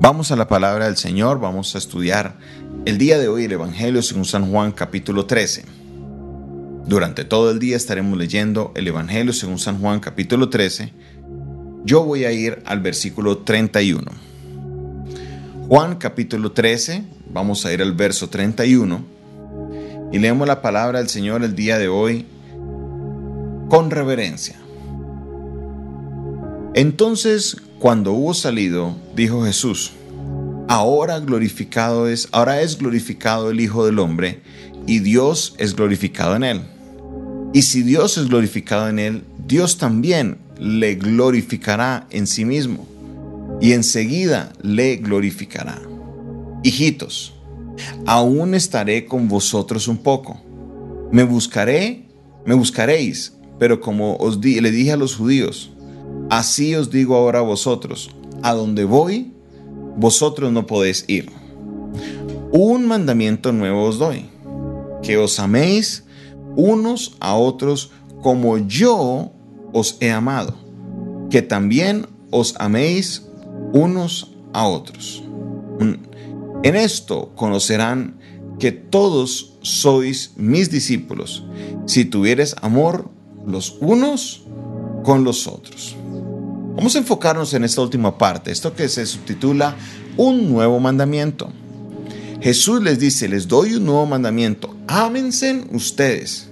Vamos a la palabra del Señor, vamos a estudiar el día de hoy el Evangelio según San Juan capítulo 13. Durante todo el día estaremos leyendo el Evangelio según San Juan capítulo 13. Yo voy a ir al versículo 31. Juan capítulo 13, vamos a ir al verso 31 y leemos la palabra del Señor el día de hoy con reverencia. Entonces, cuando hubo salido, dijo Jesús, ahora glorificado es, ahora es glorificado el Hijo del Hombre, y Dios es glorificado en él. Y si Dios es glorificado en él, Dios también le glorificará en sí mismo, y enseguida le glorificará. Hijitos, aún estaré con vosotros un poco. Me buscaré, me buscaréis, pero como os di, le dije a los judíos, Así os digo ahora a vosotros, a donde voy, vosotros no podéis ir. Un mandamiento nuevo os doy, que os améis unos a otros como yo os he amado, que también os améis unos a otros. En esto conocerán que todos sois mis discípulos, si tuvieres amor los unos con los otros. Vamos a enfocarnos en esta última parte, esto que se subtitula un nuevo mandamiento. Jesús les dice, les doy un nuevo mandamiento, ámense ustedes,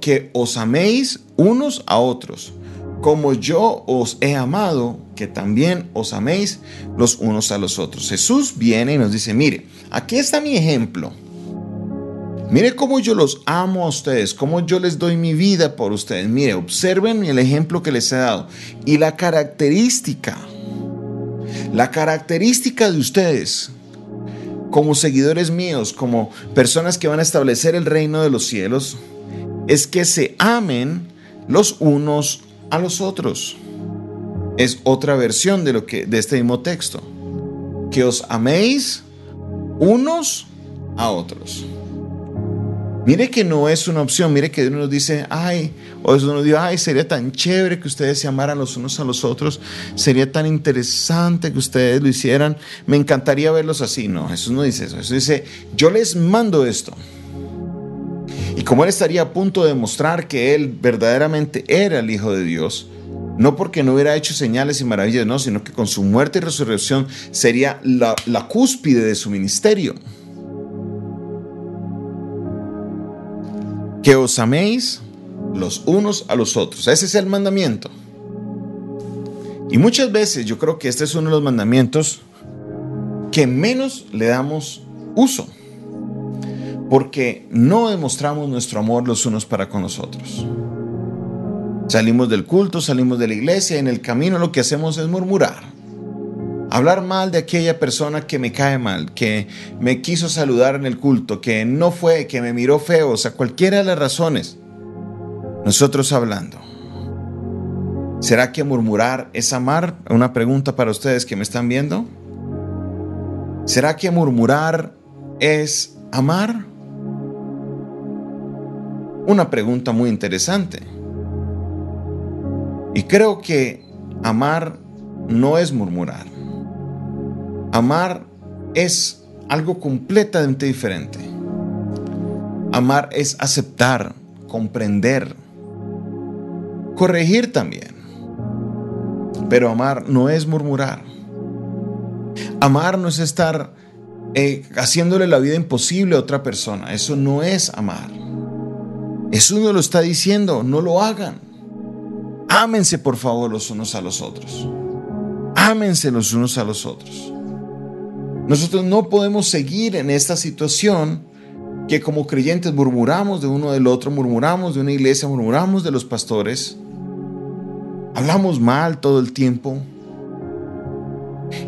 que os améis unos a otros, como yo os he amado, que también os améis los unos a los otros. Jesús viene y nos dice, mire, aquí está mi ejemplo. Mire cómo yo los amo a ustedes, cómo yo les doy mi vida por ustedes. Mire, observen el ejemplo que les he dado. Y la característica, la característica de ustedes como seguidores míos, como personas que van a establecer el reino de los cielos, es que se amen los unos a los otros. Es otra versión de lo que de este mismo texto. Que os améis unos a otros. Mire que no es una opción, mire que uno nos dice, ay, o uno dice, ay, sería tan chévere que ustedes se amaran los unos a los otros, sería tan interesante que ustedes lo hicieran, me encantaría verlos así. No, Jesús no dice eso, Jesús dice, yo les mando esto. Y como él estaría a punto de demostrar que él verdaderamente era el Hijo de Dios, no porque no hubiera hecho señales y maravillas, no, sino que con su muerte y resurrección sería la cúspide de su ministerio. Que os améis los unos a los otros. Ese es el mandamiento. Y muchas veces yo creo que este es uno de los mandamientos que menos le damos uso, porque no demostramos nuestro amor los unos para con los otros. Salimos del culto, salimos de la iglesia en el camino lo que hacemos es murmurar hablar mal de aquella persona que me cae mal, que me quiso saludar en el culto, que no fue, que me miró feo, o sea, cualquiera de las razones. Nosotros hablando. ¿Será que murmurar es amar? Una pregunta para ustedes que me están viendo. ¿Será que murmurar es amar? Una pregunta muy interesante. Y creo que amar no es murmurar. Amar es algo completamente diferente. Amar es aceptar, comprender, corregir también. Pero amar no es murmurar. Amar no es estar eh, haciéndole la vida imposible a otra persona. Eso no es amar. Eso no lo está diciendo, no lo hagan. Ámense por favor los unos a los otros. Ámense los unos a los otros. Nosotros no podemos seguir en esta situación que como creyentes murmuramos de uno del otro, murmuramos de una iglesia, murmuramos de los pastores, hablamos mal todo el tiempo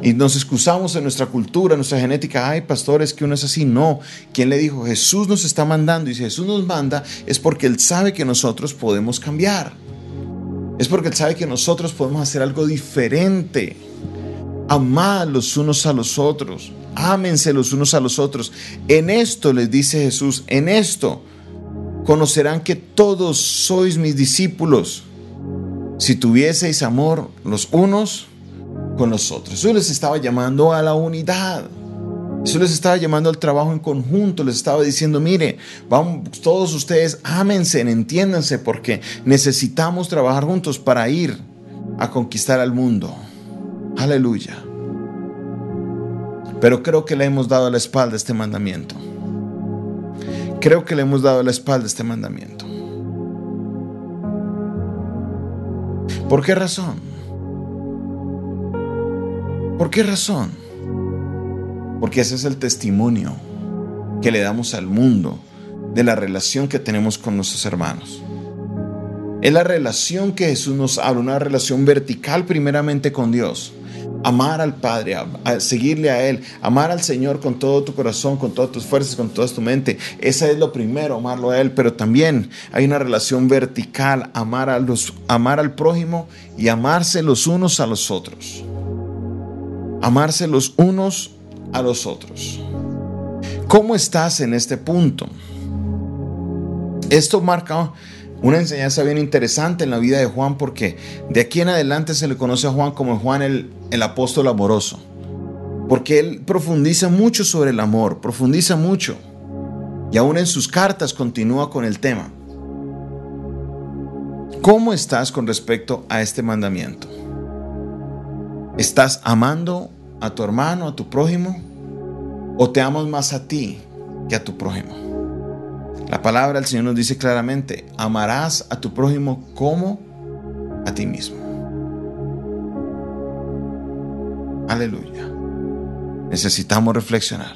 y nos excusamos en nuestra cultura, en nuestra genética, ay pastores, que uno es así, no. ¿Quién le dijo? Jesús nos está mandando y si Jesús nos manda es porque Él sabe que nosotros podemos cambiar. Es porque Él sabe que nosotros podemos hacer algo diferente. Amad los unos a los otros. Ámense los unos a los otros. En esto les dice Jesús, en esto conocerán que todos sois mis discípulos. Si tuvieseis amor los unos con los otros. Jesús les estaba llamando a la unidad. Jesús les estaba llamando al trabajo en conjunto, les estaba diciendo, mire, vamos, todos ustedes ámense, entiéndanse, porque necesitamos trabajar juntos para ir a conquistar al mundo. Aleluya. Pero creo que le hemos dado la espalda a este mandamiento. Creo que le hemos dado la espalda a este mandamiento. ¿Por qué razón? ¿Por qué razón? Porque ese es el testimonio que le damos al mundo de la relación que tenemos con nuestros hermanos. Es la relación que Jesús nos habla, una relación vertical primeramente con Dios. Amar al Padre, seguirle a Él, amar al Señor con todo tu corazón, con todas tus fuerzas, con toda tu mente. Esa es lo primero, amarlo a Él, pero también hay una relación vertical, amar, a los, amar al prójimo y amarse los unos a los otros. Amarse los unos a los otros. ¿Cómo estás en este punto? Esto marca una enseñanza bien interesante en la vida de Juan porque de aquí en adelante se le conoce a Juan como Juan el, el apóstol amoroso. Porque él profundiza mucho sobre el amor, profundiza mucho. Y aún en sus cartas continúa con el tema. ¿Cómo estás con respecto a este mandamiento? ¿Estás amando a tu hermano, a tu prójimo? ¿O te amas más a ti que a tu prójimo? La palabra del Señor nos dice claramente, amarás a tu prójimo como a ti mismo. Aleluya. Necesitamos reflexionar.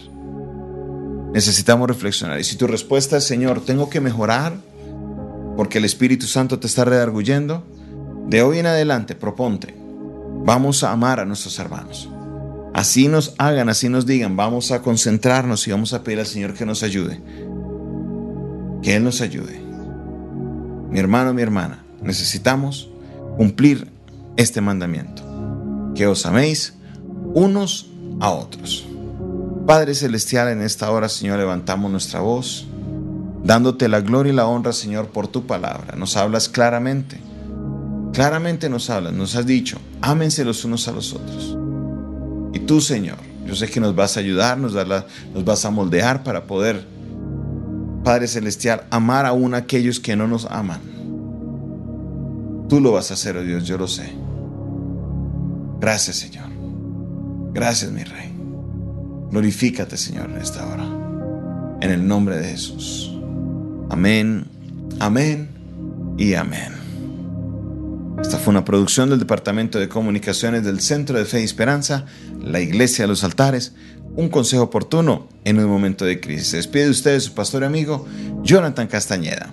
Necesitamos reflexionar. Y si tu respuesta es, Señor, tengo que mejorar porque el Espíritu Santo te está redarguyendo, de hoy en adelante proponte, vamos a amar a nuestros hermanos. Así nos hagan, así nos digan, vamos a concentrarnos y vamos a pedir al Señor que nos ayude. Que Él nos ayude. Mi hermano, mi hermana, necesitamos cumplir este mandamiento. Que os améis unos a otros. Padre Celestial, en esta hora, Señor, levantamos nuestra voz, dándote la gloria y la honra, Señor, por tu palabra. Nos hablas claramente. Claramente nos hablas, nos has dicho, ámense los unos a los otros. Y tú, Señor, yo sé que nos vas a ayudar, nos, nos vas a moldear para poder, Padre Celestial, amar aún a aquellos que no nos aman. Tú lo vas a hacer, oh Dios, yo lo sé. Gracias, Señor. Gracias, mi Rey. Glorifícate, Señor, en esta hora. En el nombre de Jesús. Amén, amén y amén. Esta fue una producción del Departamento de Comunicaciones del Centro de Fe y Esperanza, la Iglesia de los Altares, un consejo oportuno en un momento de crisis. Se despide de ustedes su pastor y amigo, Jonathan Castañeda.